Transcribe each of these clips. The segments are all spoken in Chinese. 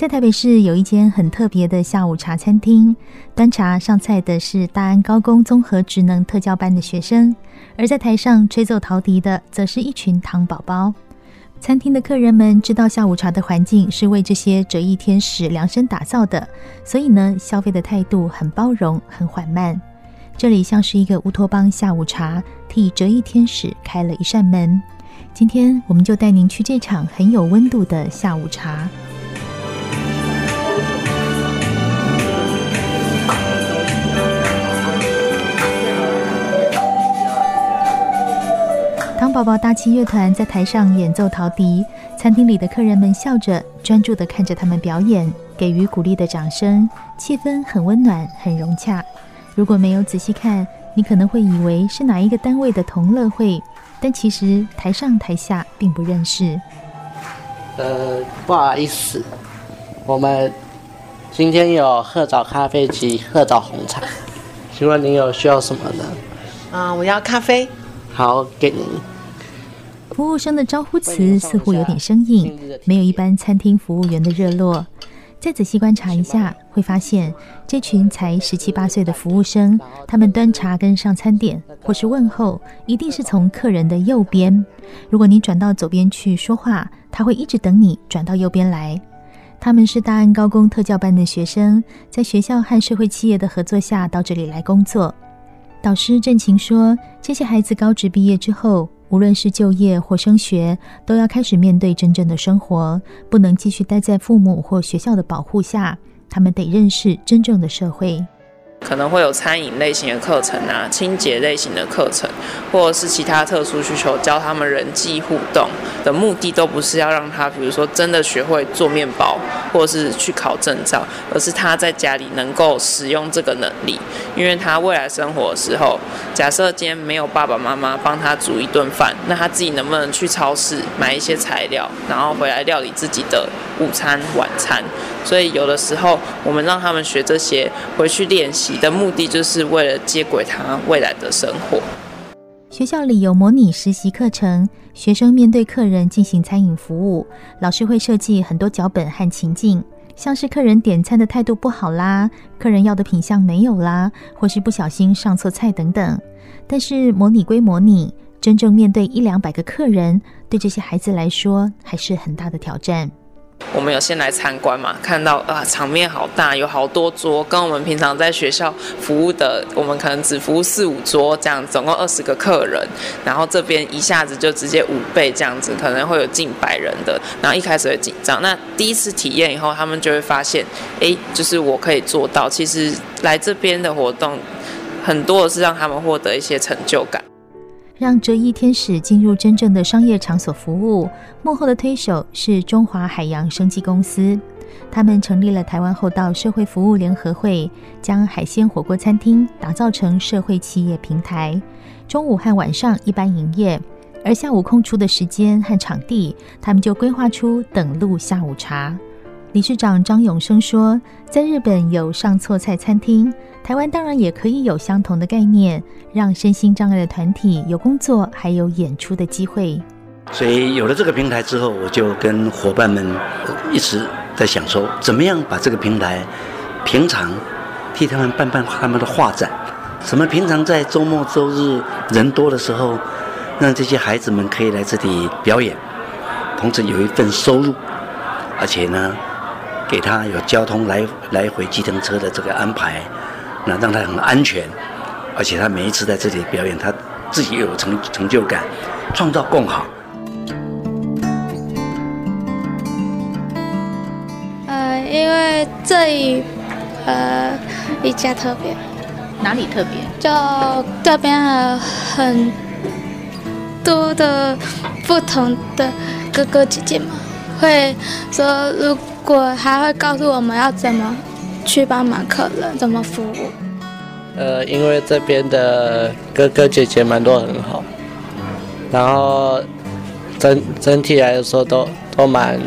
在台北市有一间很特别的下午茶餐厅，端茶上菜的是大安高工综合职能特教班的学生，而在台上吹奏陶笛的，则是一群糖宝宝。餐厅的客人们知道下午茶的环境是为这些折翼天使量身打造的，所以呢，消费的态度很包容，很缓慢。这里像是一个乌托邦下午茶，替折翼天使开了一扇门。今天我们就带您去这场很有温度的下午茶。糖宝宝大气乐团在台上演奏陶笛，餐厅里的客人们笑着，专注地看着他们表演，给予鼓励的掌声，气氛很温暖，很融洽。如果没有仔细看，你可能会以为是哪一个单位的同乐会，但其实台上台下并不认识。呃，不好意思，我们今天有褐藻咖啡及褐藻红茶，请问您有需要什么呢？啊，我要咖啡。好，给您。服务生的招呼词似乎有点生硬，没有一般餐厅服务员的热络。再仔细观察一下，会发现这群才十七八岁的服务生，他们端茶跟上餐点或是问候，一定是从客人的右边。如果你转到左边去说话，他会一直等你转到右边来。他们是大安高工特教班的学生，在学校和社会企业的合作下到这里来工作。导师郑晴说，这些孩子高职毕业之后，无论是就业或升学，都要开始面对真正的生活，不能继续待在父母或学校的保护下，他们得认识真正的社会。可能会有餐饮类型的课程啊，清洁类型的课程，或者是其他特殊需求，教他们人际互动的目的，都不是要让他，比如说真的学会做面包，或者是去考证照，而是他在家里能够使用这个能力，因为他未来生活的时候，假设今天没有爸爸妈妈帮他煮一顿饭，那他自己能不能去超市买一些材料，然后回来料理自己的午餐、晚餐？所以有的时候，我们让他们学这些，回去练习。的目的就是为了接轨他未来的生活。学校里有模拟实习课程，学生面对客人进行餐饮服务，老师会设计很多脚本和情境，像是客人点餐的态度不好啦，客人要的品相没有啦，或是不小心上错菜等等。但是模拟归模拟，真正面对一两百个客人，对这些孩子来说还是很大的挑战。我们有先来参观嘛，看到啊，场面好大，有好多桌，跟我们平常在学校服务的，我们可能只服务四五桌这样，总共二十个客人，然后这边一下子就直接五倍这样子，可能会有近百人的，然后一开始会紧张，那第一次体验以后，他们就会发现，哎，就是我可以做到。其实来这边的活动，很多是让他们获得一些成就感。让折翼天使进入真正的商业场所服务，幕后的推手是中华海洋生技公司。他们成立了台湾厚道社会服务联合会，将海鲜火锅餐厅打造成社会企业平台。中午和晚上一般营业，而下午空出的时间和场地，他们就规划出等路下午茶。理事长张永生说：“在日本有上错菜餐厅，台湾当然也可以有相同的概念，让身心障碍的团体有工作还有演出的机会。所以有了这个平台之后，我就跟伙伴们一直在想说，怎么样把这个平台平常替他们办办他们的画展，什么平常在周末周日人多的时候，让这些孩子们可以来这里表演。”同时有一份收入，而且呢，给他有交通来来回计程车的这个安排，那让他很安全，而且他每一次在这里表演，他自己又有成成就感，创造更好。呃，因为这里呃比较特别，哪里特别？就这边很多的不同的哥哥姐姐们会说，如果还会告诉我们要怎么去帮忙客人，怎么服务。呃，因为这边的哥哥姐姐们都很好，然后整整体来说都都蛮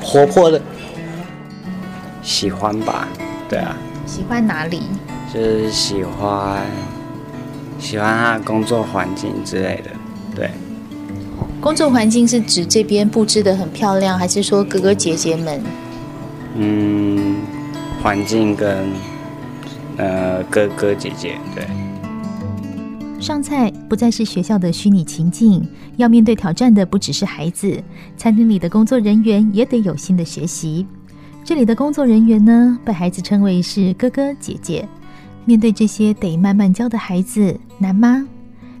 活泼的。喜欢吧？对啊。喜欢哪里？就是喜欢喜欢他的工作环境之类的。对。工作环境是指这边布置得很漂亮，还是说哥哥姐姐们？嗯，环境跟呃哥哥姐姐对。上菜不再是学校的虚拟情境，要面对挑战的不只是孩子，餐厅里的工作人员也得有新的学习。这里的工作人员呢，被孩子称为是哥哥姐姐。面对这些得慢慢教的孩子，难吗？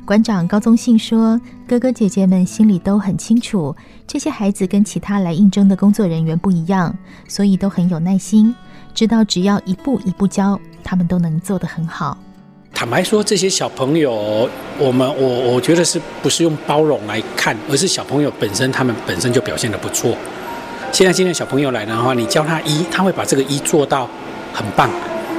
馆长高宗信说：“哥哥姐姐们心里都很清楚，这些孩子跟其他来应征的工作人员不一样，所以都很有耐心，知道只要一步一步教，他们都能做得很好。”坦白说，这些小朋友，我们我我觉得是不是用包容来看，而是小朋友本身他们本身就表现得不错。现在今天小朋友来的话，你教他一，他会把这个一做到很棒。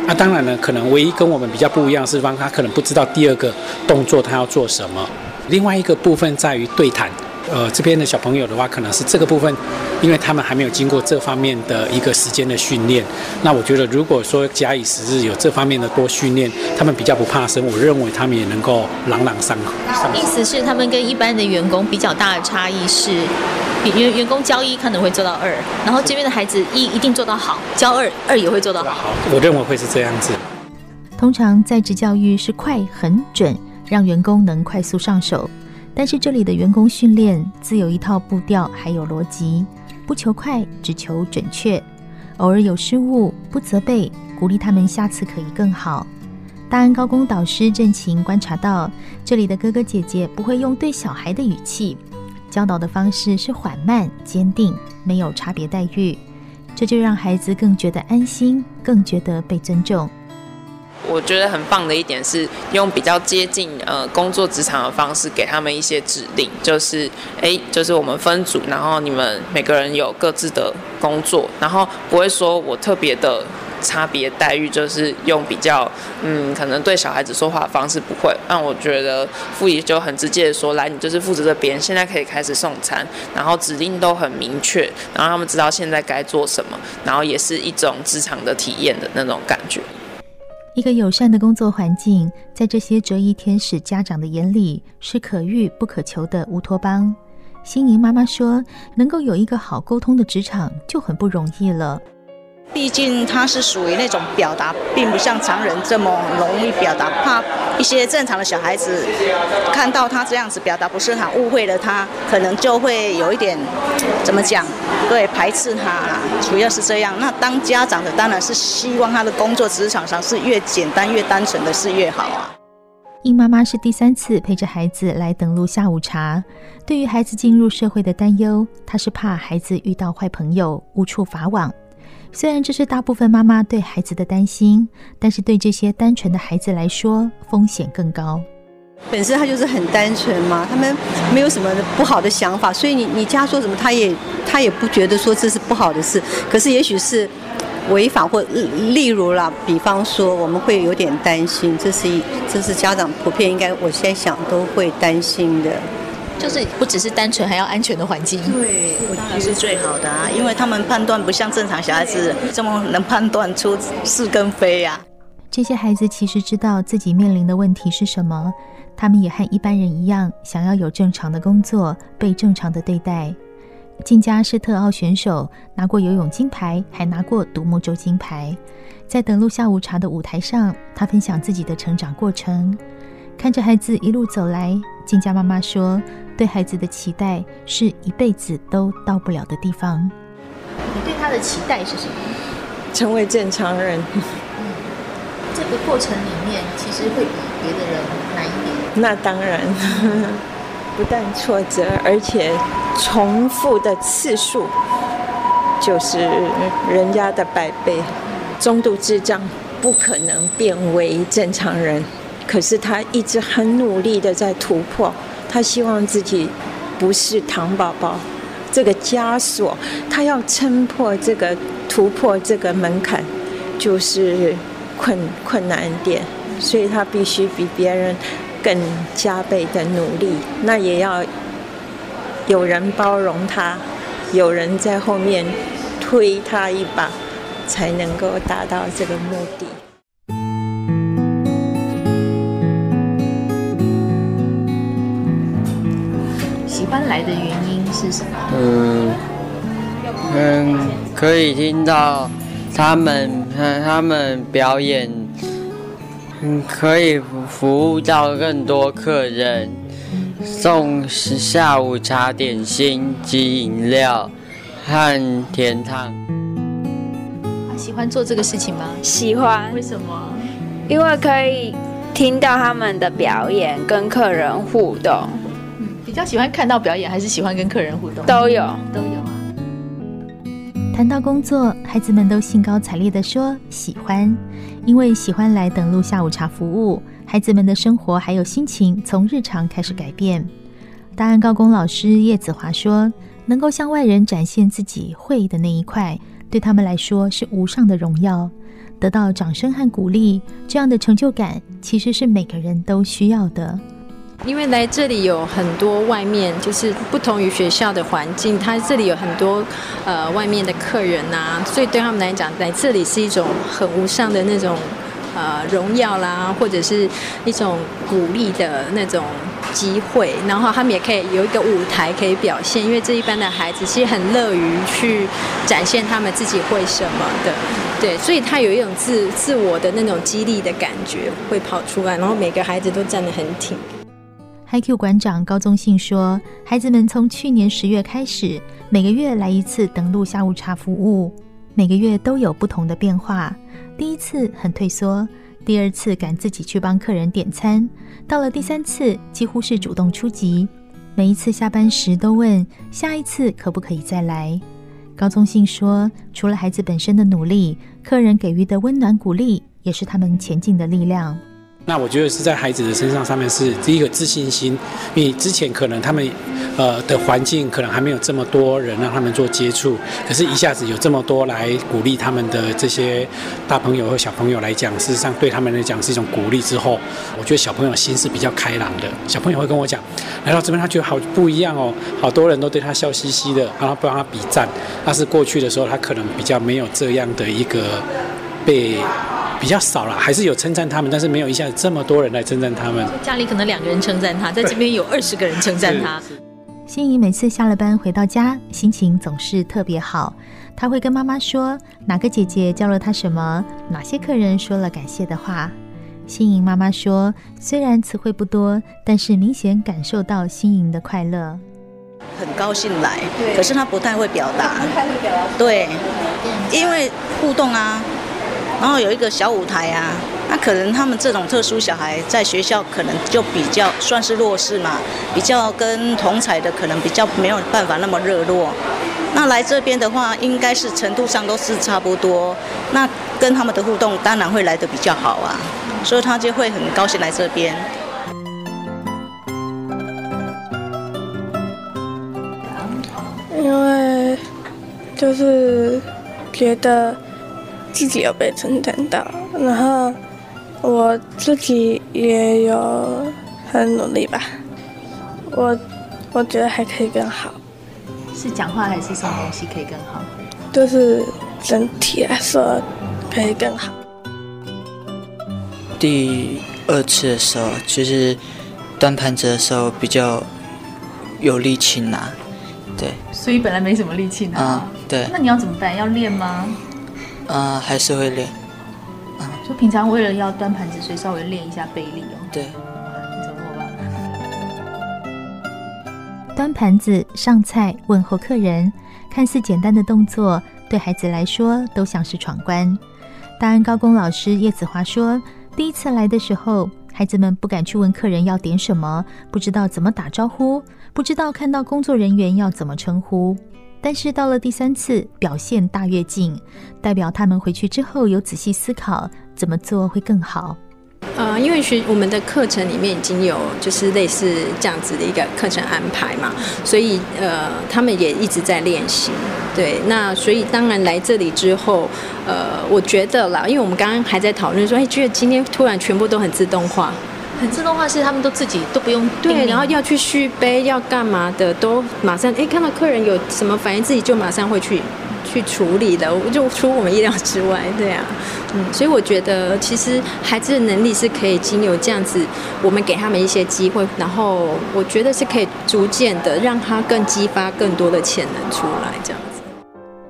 那当然呢，可能唯一跟我们比较不一样是，方他可能不知道第二个动作他要做什么。另外一个部分在于对谈。呃，这边的小朋友的话，可能是这个部分，因为他们还没有经过这方面的一个时间的训练。那我觉得，如果说假以时日有这方面的多训练，他们比较不怕生，我认为他们也能够朗朗上口。意思是，他们跟一般的员工比较大的差异是，员员工教一可能会做到二，然后这边的孩子一一定做到好，教二二也会做到好。好，我认为会是这样子。通常在职教育是快、很准，让员工能快速上手。但是这里的员工训练自有一套步调，还有逻辑，不求快，只求准确。偶尔有失误，不责备，鼓励他们下次可以更好。大安高工导师郑晴观察到，这里的哥哥姐姐不会用对小孩的语气，教导的方式是缓慢、坚定，没有差别待遇，这就让孩子更觉得安心，更觉得被尊重。我觉得很棒的一点是用比较接近呃工作职场的方式给他们一些指令，就是哎，就是我们分组，然后你们每个人有各自的工作，然后不会说我特别的差别待遇，就是用比较嗯可能对小孩子说话的方式不会。让我觉得副仪就很直接的说，来你就是负责这边，现在可以开始送餐，然后指令都很明确，然后他们知道现在该做什么，然后也是一种职场的体验的那种感觉。一个友善的工作环境，在这些折翼天使家长的眼里是可遇不可求的乌托邦。心莹妈妈说：“能够有一个好沟通的职场就很不容易了。”毕竟他是属于那种表达，并不像常人这么容易表达，怕一些正常的小孩子看到他这样子表达不是很误会了他，可能就会有一点怎么讲，对，排斥他啦，主要是这样。那当家长的当然是希望他的工作职场上是越简单越单纯的是越好啊。应妈妈是第三次陪着孩子来等录下午茶，对于孩子进入社会的担忧，她是怕孩子遇到坏朋友无处法网。虽然这是大部分妈妈对孩子的担心，但是对这些单纯的孩子来说，风险更高。本身他就是很单纯嘛，他们没有什么不好的想法，所以你你家说什么，他也他也不觉得说这是不好的事。可是也许是违法或例如啦，比方说我们会有点担心，这是一这是家长普遍应该我现在想都会担心的。就是不只是单纯，还要安全的环境。对，当然是最好的啊，因为他们判断不像正常小孩子这么能判断出是跟非呀。这些孩子其实知道自己面临的问题是什么，他们也和一般人一样，想要有正常的工作，被正常的对待。静佳是特奥选手，拿过游泳金牌，还拿过独木舟金牌。在等路下午茶的舞台上，他分享自己的成长过程，看着孩子一路走来。静佳妈妈说。对孩子的期待是一辈子都到不了的地方。你对他的期待是什么？成为正常人。嗯，这个过程里面其实会比别的人难一点。那当然，不但挫折，而且重复的次数就是人家的百倍。中度智障不可能变为正常人，可是他一直很努力的在突破。他希望自己不是糖宝宝，这个枷锁，他要撑破这个突破这个门槛，就是困困难点，所以他必须比别人更加倍的努力。那也要有人包容他，有人在后面推他一把。才能够达到这个目的。喜欢来的原因是什么？嗯嗯，可以听到他们他们表演，嗯，可以服务到更多客人，送下午茶点心及饮料和甜汤。喜欢做这个事情吗？喜欢。为什么？因为可以听到他们的表演，跟客人互动。嗯，比较喜欢看到表演，还是喜欢跟客人互动？都有，都有啊。谈到工作，孩子们都兴高采烈地说喜欢，因为喜欢来等录下午茶服务。孩子们的生活还有心情从日常开始改变。大安高工老师叶子华说：“能够向外人展现自己会的那一块。”对他们来说是无上的荣耀，得到掌声和鼓励，这样的成就感其实是每个人都需要的。因为来这里有很多外面就是不同于学校的环境，他这里有很多呃外面的客人呐，所以对他们来讲，来这里是一种很无上的那种呃荣耀啦，或者是一种鼓励的那种。机会，然后他们也可以有一个舞台可以表现，因为这一班的孩子其实很乐于去展现他们自己会什么的，对，所以他有一种自自我的那种激励的感觉会跑出来，然后每个孩子都站得很挺。HiQ 馆长高宗信说，孩子们从去年十月开始，每个月来一次等路下午茶服务，每个月都有不同的变化。第一次很退缩。第二次敢自己去帮客人点餐，到了第三次几乎是主动出击，每一次下班时都问下一次可不可以再来。高宗信说，除了孩子本身的努力，客人给予的温暖鼓励也是他们前进的力量。那我觉得是在孩子的身上上面是第一个自信心，因为之前可能他们呃的环境可能还没有这么多人让他们做接触，可是一下子有这么多来鼓励他们的这些大朋友和小朋友来讲，事实上对他们来讲是一种鼓励。之后，我觉得小朋友心是比较开朗的，小朋友会跟我讲，来到这边他觉得好不一样哦，好多人都对他笑嘻嘻的，然后帮他比赞。但是过去的时候，他可能比较没有这样的一个被。比较少了，还是有称赞他们，但是没有一下子这么多人来称赞他们。家里可能两个人称赞他，在这边有二十个人称赞他。心怡每次下了班回到家，心情总是特别好。她会跟妈妈说哪个姐姐教了她什么，哪些客人说了感谢的话。心怡妈妈说，虽然词汇不多，但是明显感受到心莹的快乐。很高兴来，可是她不太会表达。不太会表达。对，因为互动啊。然后有一个小舞台啊，那可能他们这种特殊小孩在学校可能就比较算是弱势嘛，比较跟同侪的可能比较没有办法那么热络。那来这边的话，应该是程度上都是差不多。那跟他们的互动当然会来得比较好啊，所以他就会很高兴来这边。因为就是觉得。自己有被称赞到，然后我自己也有很努力吧。我我觉得还可以更好。是讲话还是什么东西可以更好？就是整体来说可以更好。第二次的时候，就是端盘子的时候比较有力气拿，对。所以本来没什么力气拿。嗯，对。那你要怎么办？要练吗？嗯，还是会练。嗯，就平常为了要端盘子，所以稍微练一下背力哦。对。端盘子、上菜、问候客人，看似简单的动作，对孩子来说都像是闯关。大安高工老师叶子华说，第一次来的时候，孩子们不敢去问客人要点什么，不知道怎么打招呼，不知道看到工作人员要怎么称呼。但是到了第三次，表现大跃进，代表他们回去之后有仔细思考怎么做会更好。呃，因为学我们的课程里面已经有就是类似这样子的一个课程安排嘛，所以呃，他们也一直在练习。对，那所以当然来这里之后，呃，我觉得啦，因为我们刚刚还在讨论说，哎，觉得今天突然全部都很自动化，很自动化是他们都自己都不用对，然后要去续杯要干嘛的，都马上哎看到客人有什么反应，自己就马上会去。去处理的，就出我们意料之外，对啊，嗯，所以我觉得其实孩子的能力是可以经由这样子，我们给他们一些机会，然后我觉得是可以逐渐的让他更激发更多的潜能出来，这样子。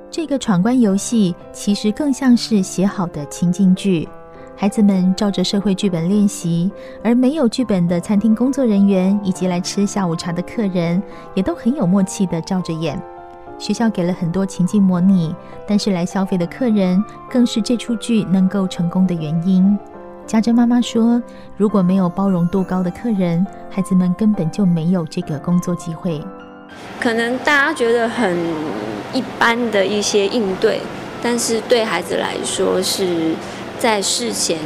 这个闯关游戏其实更像是写好的情境剧，孩子们照着社会剧本练习，而没有剧本的餐厅工作人员以及来吃下午茶的客人，也都很有默契的照着演。学校给了很多情境模拟，但是来消费的客人更是这出剧能够成功的原因。家珍妈妈说：“如果没有包容度高的客人，孩子们根本就没有这个工作机会。可能大家觉得很一般的一些应对，但是对孩子来说是在事前，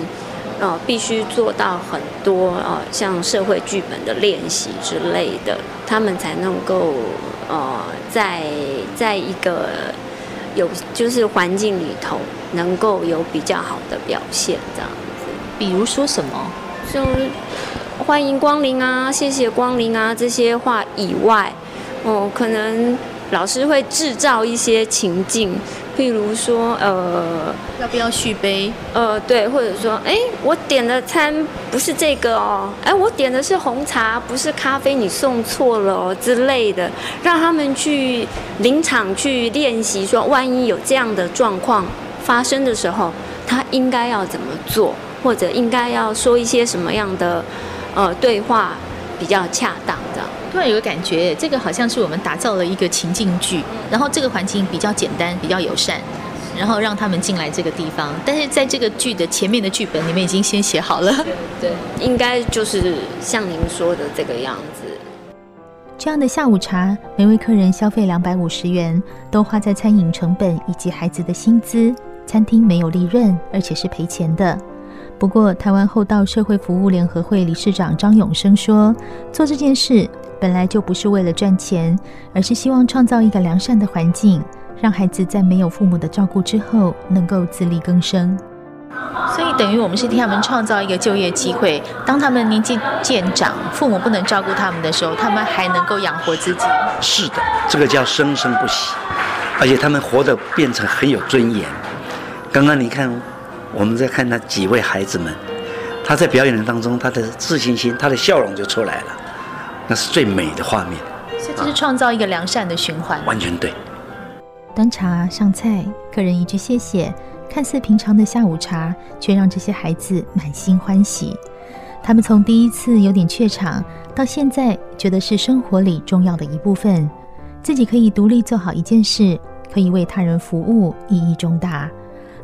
呃，必须做到很多呃，像社会剧本的练习之类的，他们才能够。”呃，在在一个有就是环境里头，能够有比较好的表现，这样子。比如说什么？就欢迎光临啊，谢谢光临啊，这些话以外，哦，可能老师会制造一些情境。譬如说，呃，要不要续杯？呃，对，或者说，哎，我点的餐不是这个哦，哎，我点的是红茶，不是咖啡，你送错了哦之类的，让他们去临场去练习，说万一有这样的状况发生的时候，他应该要怎么做，或者应该要说一些什么样的呃对话比较恰当这样。突然有个感觉，这个好像是我们打造了一个情境剧，然后这个环境比较简单，比较友善，然后让他们进来这个地方。但是在这个剧的前面的剧本，你们已经先写好了。对，应该就是像您说的这个样子。这样的下午茶，每位客人消费两百五十元，都花在餐饮成本以及孩子的薪资，餐厅没有利润，而且是赔钱的。不过，台湾厚道社会服务联合会理事长张永生说，做这件事。本来就不是为了赚钱，而是希望创造一个良善的环境，让孩子在没有父母的照顾之后，能够自力更生。所以等于我们是替他们创造一个就业机会。当他们年纪渐长，父母不能照顾他们的时候，他们还能够养活自己。是的，这个叫生生不息，而且他们活得变成很有尊严。刚刚你看，我们在看那几位孩子们，他在表演的当中，他的自信心，他的笑容就出来了。那是最美的画面，所以这是创造一个良善的循环。完全对。端茶上菜，客人一句谢谢，看似平常的下午茶，却让这些孩子满心欢喜。他们从第一次有点怯场，到现在觉得是生活里重要的一部分，自己可以独立做好一件事，可以为他人服务，意义重大。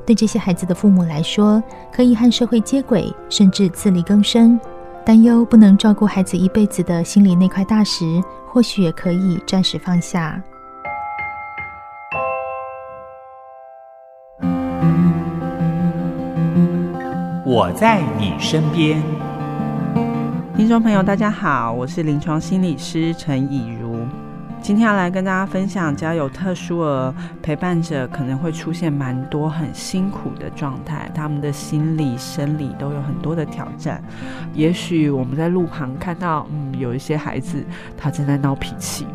对这些孩子的父母来说，可以和社会接轨，甚至自力更生。担忧不能照顾孩子一辈子的心里那块大石，或许也可以暂时放下。我在你身边，听众朋友，大家好，我是临床心理师陈以如。今天要来跟大家分享，只要有特殊儿陪伴者，可能会出现蛮多很辛苦的状态，他们的心理、生理都有很多的挑战。也许我们在路旁看到，嗯，有一些孩子他正在闹脾气。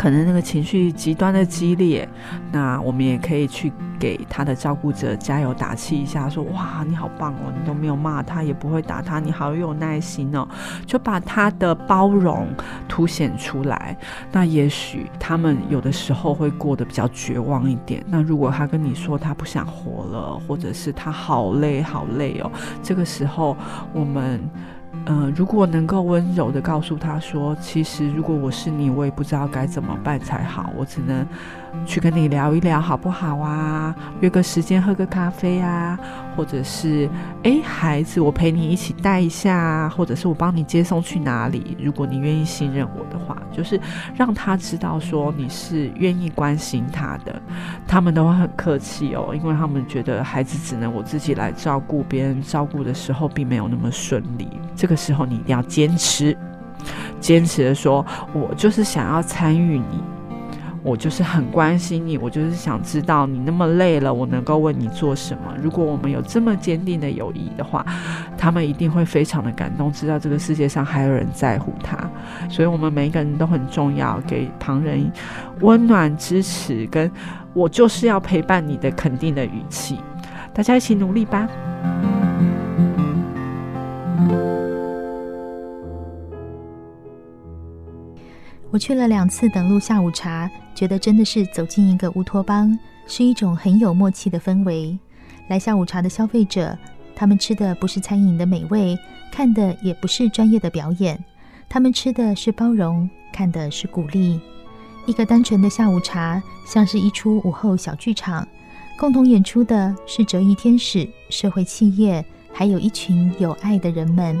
可能那个情绪极端的激烈，那我们也可以去给他的照顾者加油打气一下，说：哇，你好棒哦，你都没有骂他，也不会打他，你好有耐心哦，就把他的包容凸显出来。那也许他们有的时候会过得比较绝望一点。那如果他跟你说他不想活了，或者是他好累好累哦，这个时候我们呃，如果能够温柔的告诉他说，其实如果我是你，我也不知道该怎么办才好，我只能去跟你聊一聊，好不好啊？约个时间喝个咖啡啊，或者是，诶，孩子，我陪你一起带一下，或者是我帮你接送去哪里？如果你愿意信任我的话，就是让他知道说你是愿意关心他的。他们都会很客气哦，因为他们觉得孩子只能我自己来照顾，别人照顾的时候并没有那么顺利。这个时候你一定要坚持，坚持的说，我就是想要参与你，我就是很关心你，我就是想知道你那么累了，我能够为你做什么。如果我们有这么坚定的友谊的话，他们一定会非常的感动，知道这个世界上还有人在乎他。所以，我们每一个人都很重要，给旁人温暖、支持，跟我就是要陪伴你的肯定的语气。大家一起努力吧。我去了两次等路下午茶，觉得真的是走进一个乌托邦，是一种很有默契的氛围。来下午茶的消费者，他们吃的不是餐饮的美味，看的也不是专业的表演，他们吃的是包容，看的是鼓励。一个单纯的下午茶，像是一出午后小剧场，共同演出的是折翼天使、社会企业，还有一群有爱的人们。